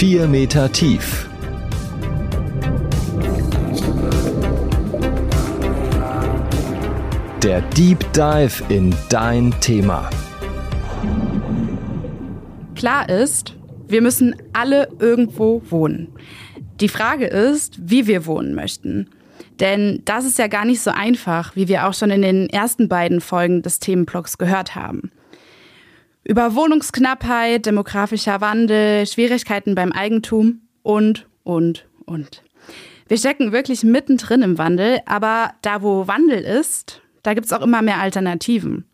4 Meter tief. Der Deep Dive in dein Thema. Klar ist, wir müssen alle irgendwo wohnen. Die Frage ist, wie wir wohnen möchten. Denn das ist ja gar nicht so einfach, wie wir auch schon in den ersten beiden Folgen des Themenblocks gehört haben. Über Wohnungsknappheit, demografischer Wandel, Schwierigkeiten beim Eigentum und, und, und. Wir stecken wirklich mittendrin im Wandel, aber da wo Wandel ist, da gibt es auch immer mehr Alternativen.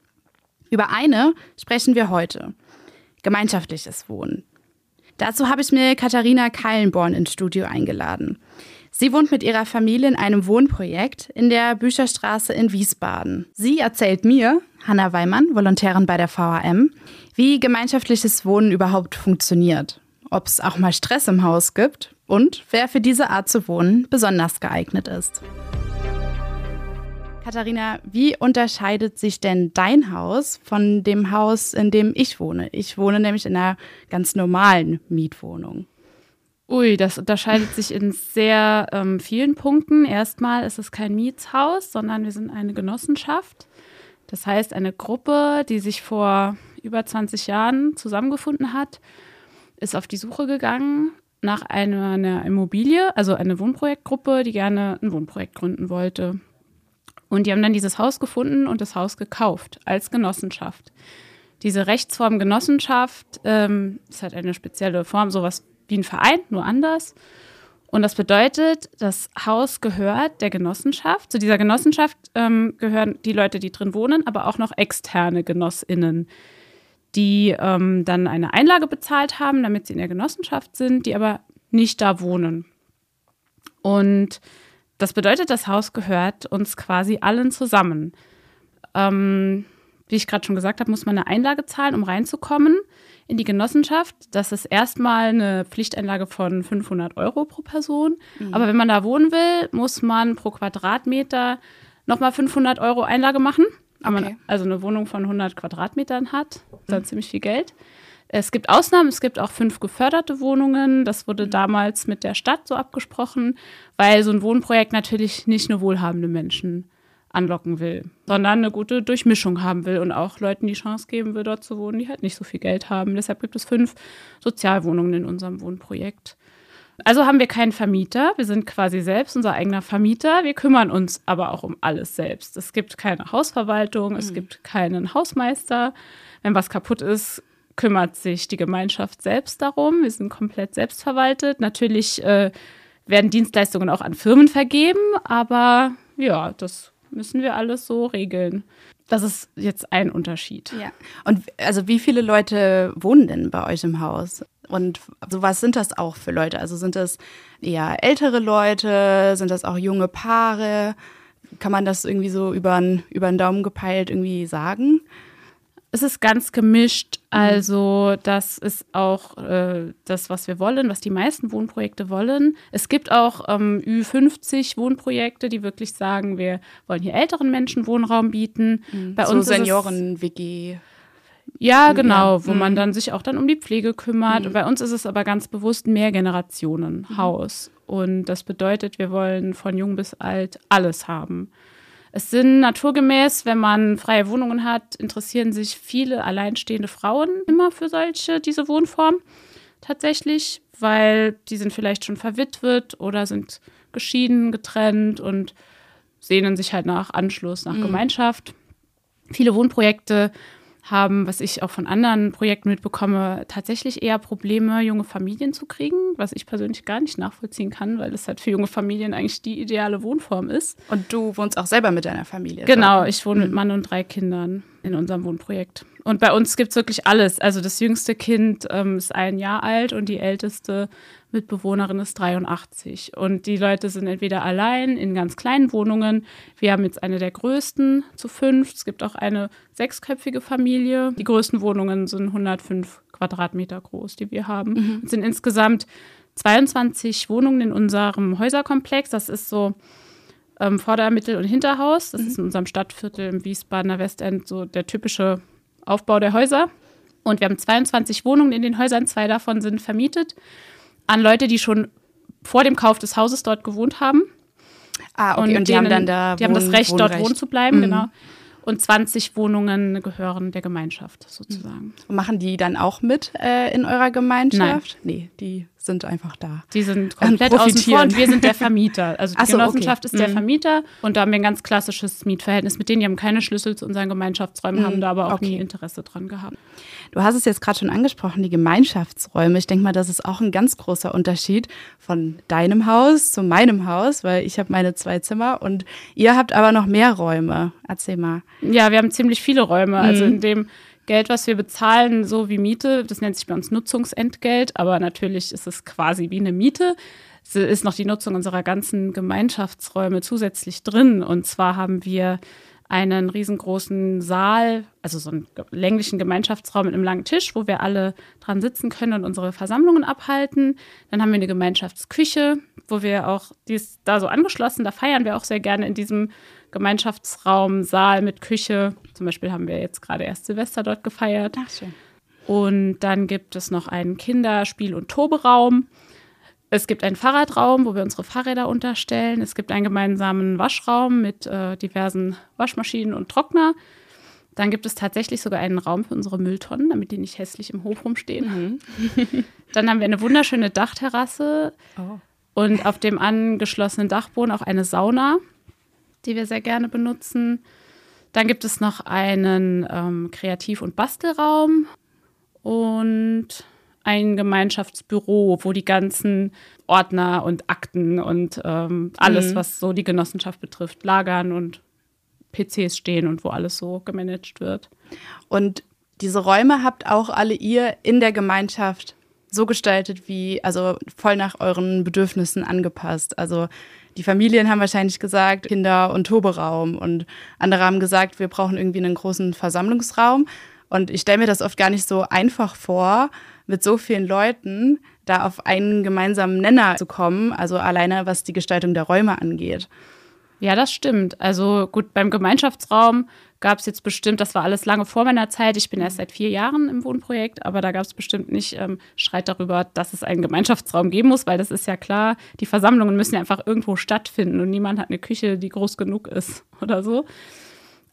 Über eine sprechen wir heute. Gemeinschaftliches Wohnen. Dazu habe ich mir Katharina Keilenborn ins Studio eingeladen. Sie wohnt mit ihrer Familie in einem Wohnprojekt in der Bücherstraße in Wiesbaden. Sie erzählt mir, Hanna Weimann, Volontärin bei der VHM, wie gemeinschaftliches Wohnen überhaupt funktioniert, ob es auch mal Stress im Haus gibt und wer für diese Art zu wohnen besonders geeignet ist. Katharina, wie unterscheidet sich denn dein Haus von dem Haus, in dem ich wohne? Ich wohne nämlich in einer ganz normalen Mietwohnung. Ui, das unterscheidet sich in sehr ähm, vielen Punkten. Erstmal ist es kein Mietshaus, sondern wir sind eine Genossenschaft. Das heißt, eine Gruppe, die sich vor über 20 Jahren zusammengefunden hat, ist auf die Suche gegangen nach einer, einer Immobilie, also eine Wohnprojektgruppe, die gerne ein Wohnprojekt gründen wollte. Und die haben dann dieses Haus gefunden und das Haus gekauft als Genossenschaft. Diese Rechtsform Genossenschaft ähm, ist halt eine spezielle Form, sowas wie ein Verein, nur anders. Und das bedeutet, das Haus gehört der Genossenschaft. Zu dieser Genossenschaft ähm, gehören die Leute, die drin wohnen, aber auch noch externe GenossInnen, die ähm, dann eine Einlage bezahlt haben, damit sie in der Genossenschaft sind, die aber nicht da wohnen. Und das bedeutet, das Haus gehört uns quasi allen zusammen. Ähm, wie ich gerade schon gesagt habe, muss man eine Einlage zahlen, um reinzukommen in die Genossenschaft. Das ist erstmal eine Pflichteinlage von 500 Euro pro Person. Mhm. Aber wenn man da wohnen will, muss man pro Quadratmeter nochmal 500 Euro Einlage machen. Okay. Man also eine Wohnung von 100 Quadratmetern hat, das ist dann mhm. ziemlich viel Geld. Es gibt Ausnahmen, es gibt auch fünf geförderte Wohnungen. Das wurde mhm. damals mit der Stadt so abgesprochen, weil so ein Wohnprojekt natürlich nicht nur wohlhabende Menschen anlocken will, sondern eine gute Durchmischung haben will und auch Leuten die Chance geben will, dort zu wohnen, die halt nicht so viel Geld haben. Deshalb gibt es fünf Sozialwohnungen in unserem Wohnprojekt. Also haben wir keinen Vermieter, wir sind quasi selbst unser eigener Vermieter, wir kümmern uns aber auch um alles selbst. Es gibt keine Hausverwaltung, mhm. es gibt keinen Hausmeister. Wenn was kaputt ist, kümmert sich die Gemeinschaft selbst darum. Wir sind komplett selbstverwaltet. Natürlich äh, werden Dienstleistungen auch an Firmen vergeben, aber ja, das müssen wir alles so regeln. Das ist jetzt ein Unterschied. Ja. Und also wie viele Leute wohnen denn bei euch im Haus? Und also was sind das auch für Leute? Also sind das eher ältere Leute? Sind das auch junge Paare? Kann man das irgendwie so über den Daumen gepeilt irgendwie sagen? Es ist ganz gemischt. Mhm. Also, das ist auch äh, das, was wir wollen, was die meisten Wohnprojekte wollen. Es gibt auch ähm, Ü50 Wohnprojekte, die wirklich sagen, wir wollen hier älteren Menschen Wohnraum bieten. Mhm. Bei so uns Senioren-WG. Ja, genau, wo mhm. man dann sich auch dann um die Pflege kümmert. Mhm. Bei uns ist es aber ganz bewusst mehr Generationenhaus. Mhm. Und das bedeutet, wir wollen von jung bis alt alles haben. Es sind naturgemäß, wenn man freie Wohnungen hat, interessieren sich viele alleinstehende Frauen immer für solche, diese Wohnform tatsächlich, weil die sind vielleicht schon verwitwet oder sind geschieden, getrennt und sehnen sich halt nach Anschluss, nach mhm. Gemeinschaft. Viele Wohnprojekte haben, was ich auch von anderen Projekten mitbekomme, tatsächlich eher Probleme, junge Familien zu kriegen, was ich persönlich gar nicht nachvollziehen kann, weil es halt für junge Familien eigentlich die ideale Wohnform ist. Und du wohnst auch selber mit deiner Familie? Genau, ich wohne mhm. mit Mann und drei Kindern in unserem Wohnprojekt. Und bei uns gibt es wirklich alles. Also das jüngste Kind ähm, ist ein Jahr alt und die älteste Mitbewohnerin ist 83. Und die Leute sind entweder allein in ganz kleinen Wohnungen. Wir haben jetzt eine der größten zu fünf. Es gibt auch eine sechsköpfige Familie. Die größten Wohnungen sind 105 Quadratmeter groß, die wir haben. Mhm. Es sind insgesamt 22 Wohnungen in unserem Häuserkomplex. Das ist so ähm, Vorder-, Mittel- und Hinterhaus. Das mhm. ist in unserem Stadtviertel im Wiesbadener Westend so der typische Aufbau der Häuser. Und wir haben 22 Wohnungen in den Häusern, zwei davon sind vermietet. an Leute, die schon vor dem Kauf des Hauses dort gewohnt haben. Ah, okay. Und, und die denen, haben dann da Die haben das Recht, Wohnrecht. dort wohnen zu bleiben, Mhm. genau. Und 20 Wohnungen gehören der Gemeinschaft sozusagen. Und machen die dann auch mit äh, in eurer Gemeinschaft? Nee, die sind einfach da. Die sind komplett außen vor und wir sind der Vermieter. Also die so, okay. Genossenschaft ist der Mhm. Vermieter und da haben wir ein ganz klassisches Mietverhältnis mit denen. Die haben keine Schlüssel zu unseren Gemeinschaftsräumen, haben da aber auch okay. nie Interesse dran gehabt. Du hast es jetzt gerade schon angesprochen, die Gemeinschaftsräume. Ich denke mal, das ist auch ein ganz großer Unterschied von deinem Haus zu meinem Haus, weil ich habe meine zwei Zimmer und ihr habt aber noch mehr Räume. Erzähl mal. Ja, wir haben ziemlich viele Räume. Also in dem Geld, was wir bezahlen, so wie Miete, das nennt sich bei uns Nutzungsentgelt, aber natürlich ist es quasi wie eine Miete. Es ist noch die Nutzung unserer ganzen Gemeinschaftsräume zusätzlich drin. Und zwar haben wir einen riesengroßen Saal, also so einen länglichen Gemeinschaftsraum mit einem langen Tisch, wo wir alle dran sitzen können und unsere Versammlungen abhalten. Dann haben wir eine Gemeinschaftsküche, wo wir auch, die ist da so angeschlossen, da feiern wir auch sehr gerne in diesem Gemeinschaftsraum, Saal mit Küche. Zum Beispiel haben wir jetzt gerade erst Silvester dort gefeiert. Ach, schön. Und dann gibt es noch einen Kinderspiel- und Toberaum. Es gibt einen Fahrradraum, wo wir unsere Fahrräder unterstellen. Es gibt einen gemeinsamen Waschraum mit äh, diversen Waschmaschinen und Trockner. Dann gibt es tatsächlich sogar einen Raum für unsere Mülltonnen, damit die nicht hässlich im Hof rumstehen. Dann haben wir eine wunderschöne Dachterrasse Oh. und auf dem angeschlossenen Dachboden auch eine Sauna, die wir sehr gerne benutzen. Dann gibt es noch einen ähm, Kreativ- und Bastelraum und ein Gemeinschaftsbüro, wo die ganzen Ordner und Akten und ähm, alles, was so die Genossenschaft betrifft, lagern und PCs stehen und wo alles so gemanagt wird. Und diese Räume habt auch alle ihr in der Gemeinschaft so gestaltet, wie, also voll nach euren Bedürfnissen angepasst. Also die Familien haben wahrscheinlich gesagt, Kinder- und Toberaum. Und andere haben gesagt, wir brauchen irgendwie einen großen Versammlungsraum. Und ich stelle mir das oft gar nicht so einfach vor, mit so vielen Leuten da auf einen gemeinsamen Nenner zu kommen. Also alleine was die Gestaltung der Räume angeht. Ja, das stimmt. Also gut, beim Gemeinschaftsraum gab es jetzt bestimmt, das war alles lange vor meiner Zeit. Ich bin erst seit vier Jahren im Wohnprojekt, aber da gab es bestimmt nicht ähm, Streit darüber, dass es einen Gemeinschaftsraum geben muss, weil das ist ja klar, die Versammlungen müssen ja einfach irgendwo stattfinden und niemand hat eine Küche, die groß genug ist oder so.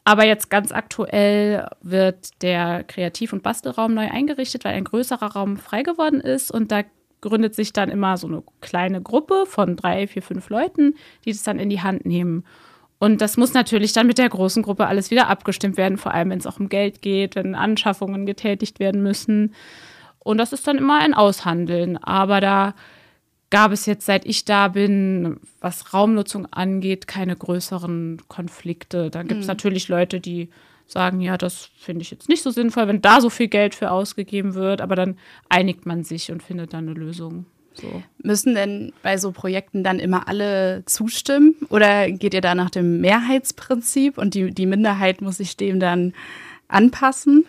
Aber jetzt ganz aktuell wird der Kreativ- und Bastelraum neu eingerichtet, weil ein größerer Raum frei geworden ist und da gründet sich dann immer so eine kleine Gruppe von drei, vier, fünf Leuten, die das dann in die Hand nehmen. Und das muss natürlich dann mit der großen Gruppe alles wieder abgestimmt werden, vor allem wenn es auch um Geld geht, wenn Anschaffungen getätigt werden müssen. Und das ist dann immer ein Aushandeln. Aber da gab es jetzt, seit ich da bin, was Raumnutzung angeht, keine größeren Konflikte. Da gibt es natürlich Leute, die sagen, ja, das finde ich jetzt nicht so sinnvoll, wenn da so viel Geld für ausgegeben wird, aber dann einigt man sich und findet dann eine Lösung. So. Müssen denn bei so Projekten dann immer alle zustimmen? Oder geht ihr da nach dem Mehrheitsprinzip und die, die Minderheit muss sich dem dann anpassen?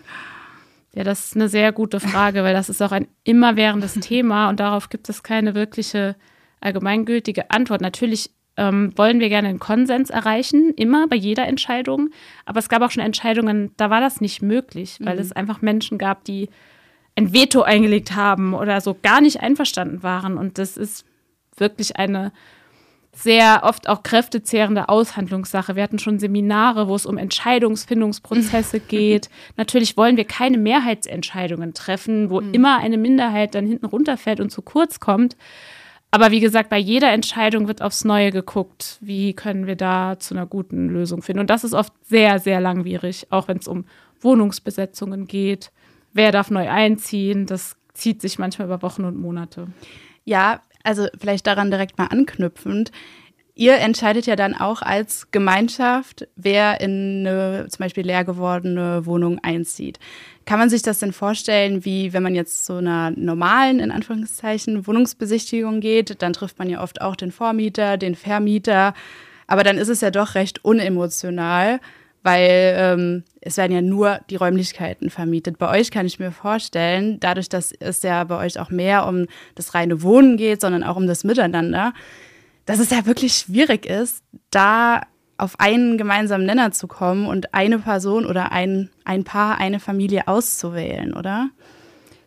Ja, das ist eine sehr gute Frage, weil das ist auch ein immerwährendes Thema und darauf gibt es keine wirkliche allgemeingültige Antwort. Natürlich ähm, wollen wir gerne einen Konsens erreichen, immer bei jeder Entscheidung, aber es gab auch schon Entscheidungen, da war das nicht möglich, weil es einfach Menschen gab, die ein Veto eingelegt haben oder so gar nicht einverstanden waren und das ist wirklich eine sehr oft auch kräftezehrende Aushandlungssache. Wir hatten schon Seminare, wo es um Entscheidungsfindungsprozesse geht. Natürlich wollen wir keine Mehrheitsentscheidungen treffen, wo immer eine Minderheit dann hinten runterfällt und zu kurz kommt. Aber wie gesagt, bei jeder Entscheidung wird aufs Neue geguckt, wie können wir da zu einer guten Lösung finden. Und das ist oft sehr, sehr langwierig, auch wenn es um Wohnungsbesetzungen geht. Wer darf neu einziehen? Das zieht sich manchmal über Wochen und Monate. Ja, also vielleicht daran direkt mal anknüpfend. Ihr entscheidet ja dann auch als Gemeinschaft, wer in eine zum Beispiel leer gewordene Wohnung einzieht. Kann man sich das denn vorstellen, wie wenn man jetzt zu einer normalen, in Anführungszeichen, Wohnungsbesichtigung geht, dann trifft man ja oft auch den Vormieter, den Vermieter, aber dann ist es ja doch recht unemotional, weil ähm, es werden ja nur die Räumlichkeiten vermietet. Bei euch kann ich mir vorstellen, dadurch, dass es ja bei euch auch mehr um das reine Wohnen geht, sondern auch um das Miteinander, dass es ja wirklich schwierig ist, da auf einen gemeinsamen Nenner zu kommen und eine Person oder ein, ein Paar, eine Familie auszuwählen, oder?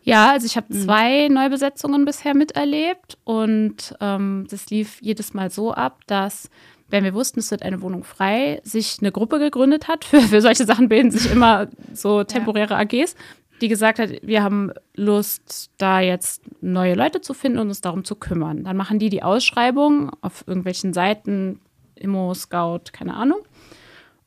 Ja, also ich habe mhm. zwei Neubesetzungen bisher miterlebt und ähm, das lief jedes Mal so ab, dass wenn wir wussten, es wird eine Wohnung frei, sich eine Gruppe gegründet hat. Für, für solche Sachen bilden sich immer so temporäre. AGs, die gesagt hat, wir haben Lust, da jetzt neue Leute zu finden und uns darum zu kümmern. Dann machen die die Ausschreibung auf irgendwelchen Seiten, Immo, Scout, keine Ahnung.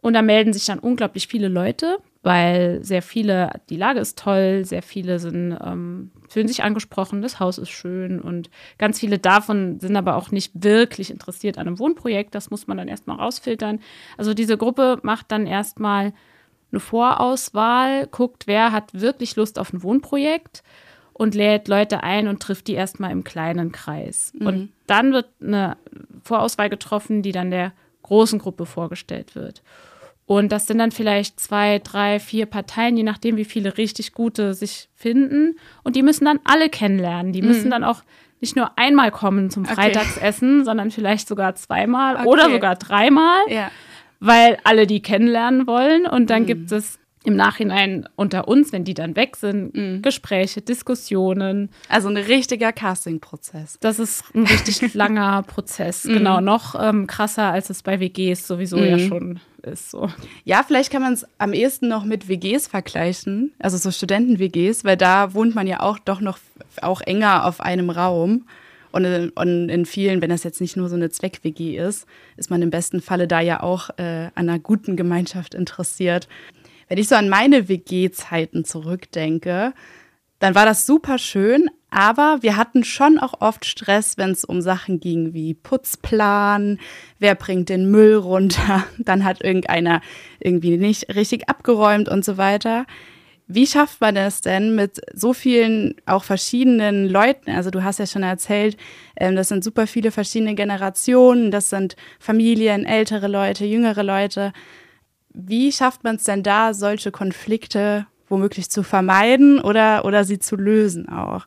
Und da melden sich dann unglaublich viele Leute, weil sehr viele, die Lage ist toll, sehr viele sind, ähm, fühlen sich angesprochen, das Haus ist schön und ganz viele davon sind aber auch nicht wirklich interessiert an einem Wohnprojekt. Das muss man dann erstmal rausfiltern. Also diese Gruppe macht dann erstmal eine Vorauswahl, guckt, wer hat wirklich Lust auf ein Wohnprojekt und lädt Leute ein und trifft die erstmal im kleinen Kreis. Mhm. Und dann wird eine Vorauswahl getroffen, die dann der großen Gruppe vorgestellt wird. Und das sind dann vielleicht zwei, drei, vier Parteien, je nachdem, wie viele richtig gute sich finden. Und die müssen dann alle kennenlernen. Die müssen mhm. dann auch nicht nur einmal kommen zum okay. Freitagsessen, sondern vielleicht sogar zweimal okay. oder sogar dreimal. Ja weil alle die kennenlernen wollen. Und dann mhm. gibt es im Nachhinein unter uns, wenn die dann weg sind, mhm. Gespräche, Diskussionen. Also ein richtiger Casting-Prozess. Das ist ein richtig langer Prozess. Mhm. Genau, noch ähm, krasser, als es bei WGs sowieso mhm. ja schon ist. So. Ja, vielleicht kann man es am ehesten noch mit WGs vergleichen, also so Studenten-WGs, weil da wohnt man ja auch doch noch auch enger auf einem Raum. Und in, und in vielen, wenn das jetzt nicht nur so eine Zweck-WG ist, ist man im besten Falle da ja auch äh, an einer guten Gemeinschaft interessiert. Wenn ich so an meine WG-Zeiten zurückdenke, dann war das super schön, aber wir hatten schon auch oft Stress, wenn es um Sachen ging wie Putzplan, wer bringt den Müll runter, dann hat irgendeiner irgendwie nicht richtig abgeräumt und so weiter. Wie schafft man es denn mit so vielen auch verschiedenen Leuten? Also du hast ja schon erzählt, ähm, das sind super viele verschiedene Generationen, das sind Familien, ältere Leute, jüngere Leute. Wie schafft man es denn da, solche Konflikte womöglich zu vermeiden oder, oder sie zu lösen auch?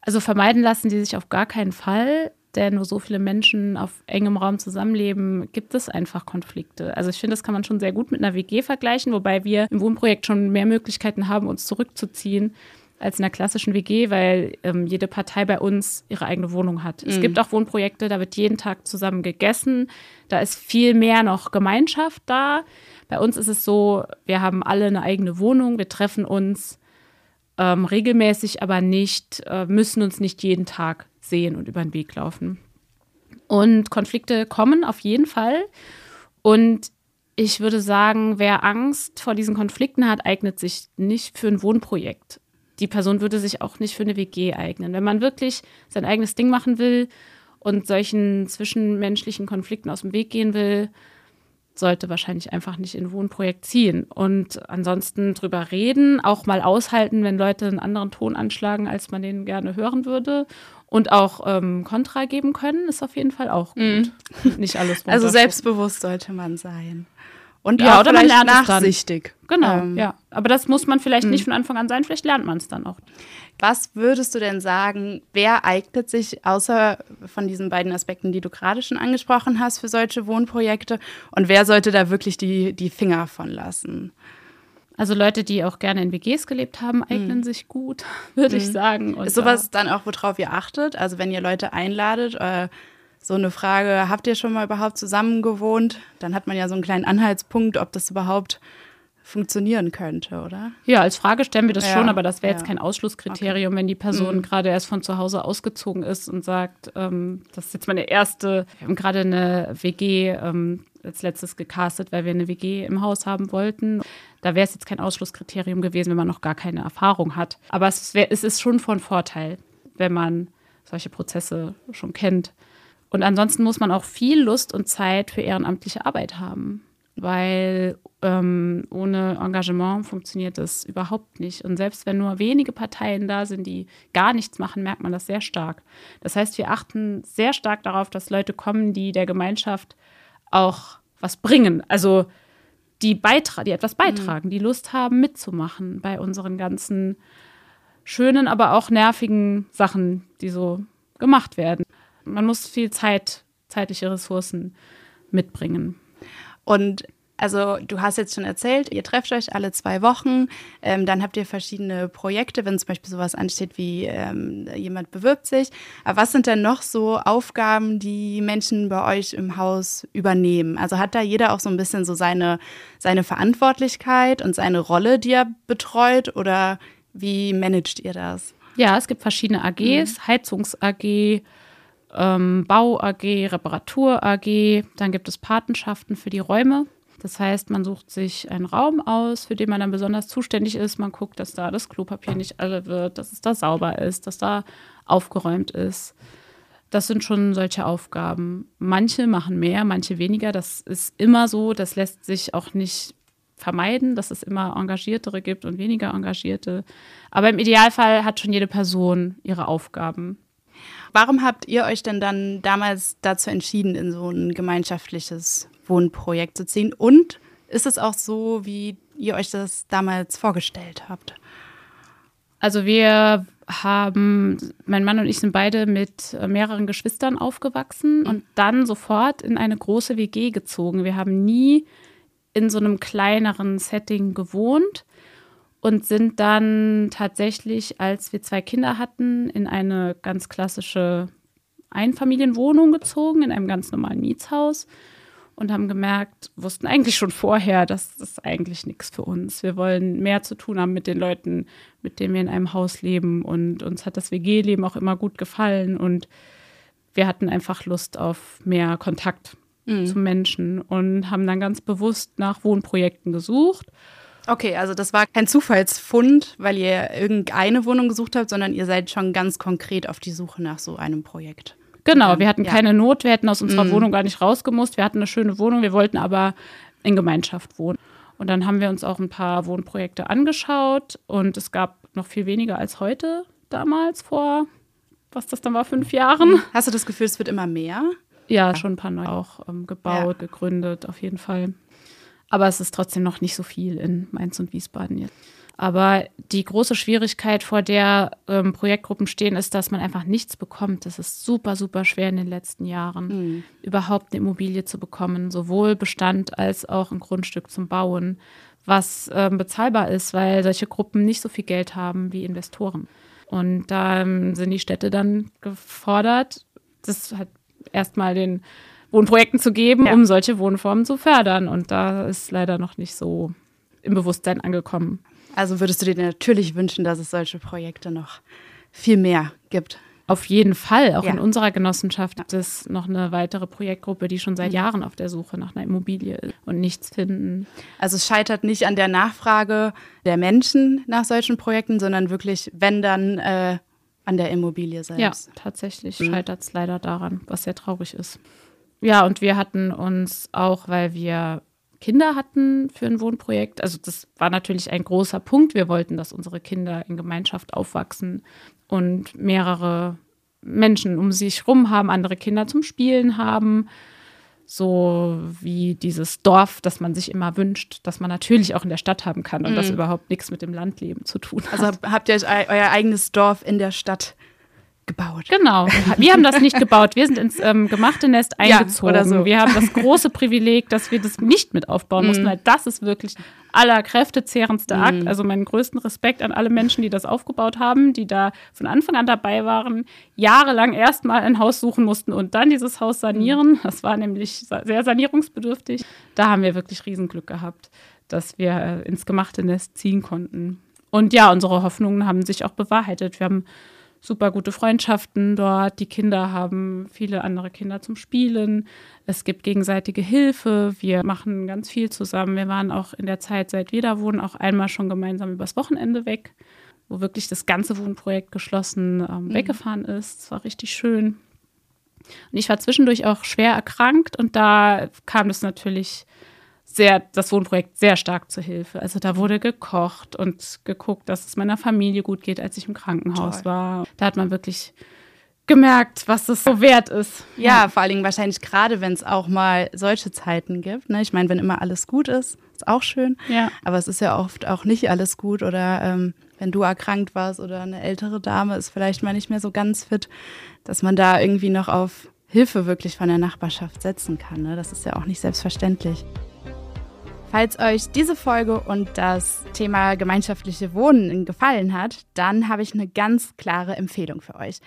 Also vermeiden lassen die sich auf gar keinen Fall denn wo so viele Menschen auf engem Raum zusammenleben, gibt es einfach Konflikte. Also ich finde, das kann man schon sehr gut mit einer WG vergleichen, wobei wir im Wohnprojekt schon mehr Möglichkeiten haben, uns zurückzuziehen als in einer klassischen WG, weil ähm, jede Partei bei uns ihre eigene Wohnung hat. Mhm. Es gibt auch Wohnprojekte, da wird jeden Tag zusammen gegessen. Da ist viel mehr noch Gemeinschaft da. Bei uns ist es so, wir haben alle eine eigene Wohnung, wir treffen uns ähm, regelmäßig, aber nicht, äh, müssen uns nicht jeden Tag sehen und über den Weg laufen. Und Konflikte kommen auf jeden Fall. Und ich würde sagen, wer Angst vor diesen Konflikten hat, eignet sich nicht für ein Wohnprojekt. Die Person würde sich auch nicht für eine WG eignen. Wenn man wirklich sein eigenes Ding machen will und solchen zwischenmenschlichen Konflikten aus dem Weg gehen will, sollte wahrscheinlich einfach nicht in ein Wohnprojekt ziehen. Und ansonsten drüber reden, auch mal aushalten, wenn Leute einen anderen Ton anschlagen, als man den gerne hören würde und auch ähm, Kontra geben können, ist auf jeden Fall auch gut. Mhm. Nicht alles Also selbstbewusst sollte man sein. Und ja, oder man lernt nachsichtig. Genau, ähm, ja. Aber das muss man vielleicht nicht mhm. von Anfang an sein, vielleicht lernt man es dann auch. Was würdest du denn sagen, wer eignet sich außer von diesen beiden Aspekten, die du gerade schon angesprochen hast, für solche Wohnprojekte? Und wer sollte da wirklich die, die Finger von lassen? Also Leute, die auch gerne in WGs gelebt haben, eignen mhm. sich gut, würde mhm. ich sagen. Und ist sowas dann auch, worauf ihr achtet? Also wenn ihr Leute einladet, äh, so eine Frage, habt ihr schon mal überhaupt zusammen gewohnt? Dann hat man ja so einen kleinen Anhaltspunkt, ob das überhaupt funktionieren könnte, oder? Ja, als Frage stellen wir das ja, schon, aber das wäre jetzt kein Ausschlusskriterium, okay. wenn die Person mhm. gerade erst von zu Hause ausgezogen ist und sagt, ähm, das ist jetzt meine erste, wir haben gerade eine WG ähm, als letztes gecastet, weil wir eine WG im Haus haben wollten. Da wäre es jetzt kein Ausschlusskriterium gewesen, wenn man noch gar keine Erfahrung hat. Aber es, wär, es ist schon von Vorteil, wenn man solche Prozesse schon kennt. Und ansonsten muss man auch viel Lust und Zeit für ehrenamtliche Arbeit haben weil ähm, ohne Engagement funktioniert das überhaupt nicht. Und selbst wenn nur wenige Parteien da sind, die gar nichts machen, merkt man das sehr stark. Das heißt, wir achten sehr stark darauf, dass Leute kommen, die der Gemeinschaft auch was bringen. Also die, Beitra die etwas beitragen, mhm. die Lust haben, mitzumachen bei unseren ganzen schönen, aber auch nervigen Sachen, die so gemacht werden. Man muss viel Zeit, zeitliche Ressourcen mitbringen. Und Also du hast jetzt schon erzählt, ihr trefft euch alle zwei Wochen, ähm, dann habt ihr verschiedene Projekte, wenn zum Beispiel sowas ansteht wie ähm, jemand bewirbt sich. Aber was sind denn noch so Aufgaben, die Menschen bei euch im Haus übernehmen? Also hat da jeder auch so ein bisschen so seine, seine Verantwortlichkeit und seine Rolle, die er betreut oder wie managt ihr das? Ja, es gibt verschiedene AGs, mhm. Heizungs-AG, ähm, Bau-AG, Reparatur-AG, dann gibt es Patenschaften für die Räume. Das heißt, man sucht sich einen Raum aus, für den man dann besonders zuständig ist. Man guckt, dass da das Klopapier nicht alle wird, dass es da sauber ist, dass da aufgeräumt ist. Das sind schon solche Aufgaben. Manche machen mehr, manche weniger. Das ist immer so. Das lässt sich auch nicht vermeiden, dass es immer Engagiertere gibt und weniger Engagierte. Aber im Idealfall hat schon jede Person ihre Aufgaben. Warum habt ihr euch denn dann damals dazu entschieden, in so ein gemeinschaftliches Wohnprojekt zu ziehen? Und ist es auch so, wie ihr euch das damals vorgestellt habt? Also wir haben, mein Mann und ich sind beide mit mehreren Geschwistern aufgewachsen und dann sofort in eine große WG gezogen. Wir haben nie in so einem kleineren Setting gewohnt und sind dann tatsächlich, als wir zwei Kinder hatten, in eine ganz klassische Einfamilienwohnung gezogen, in einem ganz normalen Mietshaus und haben gemerkt, wussten eigentlich schon vorher, dass das eigentlich nichts für uns. Wir wollen mehr zu tun haben mit den Leuten, mit denen wir in einem Haus leben. Und uns hat das WG-Leben auch immer gut gefallen. Und wir hatten einfach Lust auf mehr Kontakt mhm. zu Menschen und haben dann ganz bewusst nach Wohnprojekten gesucht. Okay, also das war kein Zufallsfund, weil ihr irgendeine Wohnung gesucht habt, sondern ihr seid schon ganz konkret auf die Suche nach so einem Projekt. Genau, wir hatten ja. keine Not, wir hätten aus unserer mhm. Wohnung gar nicht rausgemusst. Wir hatten eine schöne Wohnung, wir wollten aber in Gemeinschaft wohnen. Und dann haben wir uns auch ein paar Wohnprojekte angeschaut und es gab noch viel weniger als heute damals vor, was das dann war, fünf Jahren. Hast du das Gefühl, es wird immer mehr? Ja, schon ein paar neu auch ähm, gebaut, ja. gegründet, auf jeden Fall. Aber es ist trotzdem noch nicht so viel in Mainz und Wiesbaden jetzt. Aber die große Schwierigkeit, vor der ähm, Projektgruppen stehen, ist, dass man einfach nichts bekommt. Das ist super, super schwer in den letzten Jahren, mhm. überhaupt eine Immobilie zu bekommen, sowohl Bestand als auch ein Grundstück zum Bauen, was ähm, bezahlbar ist, weil solche Gruppen nicht so viel Geld haben wie Investoren. Und da ähm, sind die Städte dann gefordert, das hat erstmal den Wohnprojekten zu geben, ja. um solche Wohnformen zu fördern. Und da ist leider noch nicht so im Bewusstsein angekommen. Also würdest du dir natürlich wünschen, dass es solche Projekte noch viel mehr gibt? Auf jeden Fall. Auch ja. in unserer Genossenschaft gibt es noch eine weitere Projektgruppe, die schon seit mhm. Jahren auf der Suche nach einer Immobilie ist und nichts finden. Also es scheitert nicht an der Nachfrage der Menschen nach solchen Projekten, sondern wirklich, wenn dann, äh, an der Immobilie selbst. Ja, tatsächlich mhm. scheitert es leider daran, was sehr traurig ist. Ja, und wir hatten uns auch, weil wir Kinder hatten für ein Wohnprojekt. Also das war natürlich ein großer Punkt. Wir wollten, dass unsere Kinder in Gemeinschaft aufwachsen und mehrere Menschen um sich rum haben, andere Kinder zum Spielen haben. So wie dieses Dorf, das man sich immer wünscht, dass man natürlich auch in der Stadt haben kann und mhm. das überhaupt nichts mit dem Landleben zu tun hat. Also habt ihr euch euer eigenes Dorf in der Stadt gebaut. Genau. Wir haben das nicht gebaut. Wir sind ins ähm, gemachte Nest eingezogen. Ja, so. Wir haben das große Privileg, dass wir das nicht mit aufbauen mussten, mm. weil das ist wirklich aller kräftezehrendste mm. Akt. Also meinen größten Respekt an alle Menschen, die das aufgebaut haben, die da von Anfang an dabei waren, jahrelang erstmal ein Haus suchen mussten und dann dieses Haus sanieren. Mm. Das war nämlich sehr sanierungsbedürftig. Da haben wir wirklich Riesenglück gehabt, dass wir äh, ins gemachte Nest ziehen konnten. Und ja, unsere Hoffnungen haben sich auch bewahrheitet. Wir haben super gute Freundschaften dort. Die Kinder haben viele andere Kinder zum Spielen. Es gibt gegenseitige Hilfe. Wir machen ganz viel zusammen. Wir waren auch in der Zeit, seit wir da wohnen, auch einmal schon gemeinsam übers Wochenende weg, wo wirklich das ganze Wohnprojekt geschlossen ähm, mhm. weggefahren ist. Es war richtig schön. Und ich war zwischendurch auch schwer erkrankt und da kam es natürlich sehr, das Wohnprojekt sehr stark zur Hilfe. Also da wurde gekocht und geguckt, dass es meiner Familie gut geht, als ich im Krankenhaus Toll. war. Da hat man wirklich gemerkt, was es so wert ist. Ja, ja. vor allen Dingen wahrscheinlich gerade, wenn es auch mal solche Zeiten gibt. Ne? Ich meine, wenn immer alles gut ist, ist auch schön. Ja. Aber es ist ja oft auch nicht alles gut oder ähm, wenn du erkrankt warst oder eine ältere Dame ist vielleicht mal nicht mehr so ganz fit, dass man da irgendwie noch auf Hilfe wirklich von der Nachbarschaft setzen kann. Ne? Das ist ja auch nicht selbstverständlich. Falls euch diese Folge und das Thema gemeinschaftliche Wohnen gefallen hat, dann habe ich eine ganz klare Empfehlung für euch.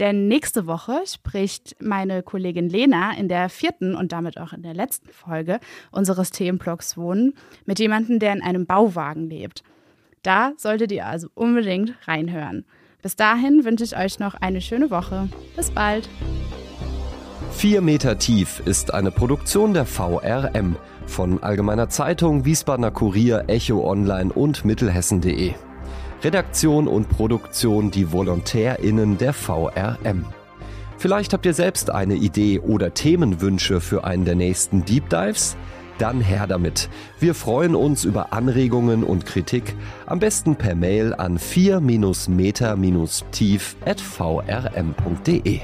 Denn nächste Woche spricht meine Kollegin Lena in der vierten und damit auch in der letzten Folge unseres Themenblocks Wohnen mit jemandem, der in einem Bauwagen lebt. Da solltet ihr also unbedingt reinhören. Bis dahin wünsche ich euch noch eine schöne Woche. Bis bald. 4 Meter tief ist eine Produktion der VRM von Allgemeiner Zeitung, Wiesbadener Kurier, Echo Online und Mittelhessen.de. Redaktion und Produktion die VolontärInnen der VRM. Vielleicht habt ihr selbst eine Idee oder Themenwünsche für einen der nächsten Deep Dives? Dann her damit. Wir freuen uns über Anregungen und Kritik, am besten per Mail an 4-meter-tief at vrm.de.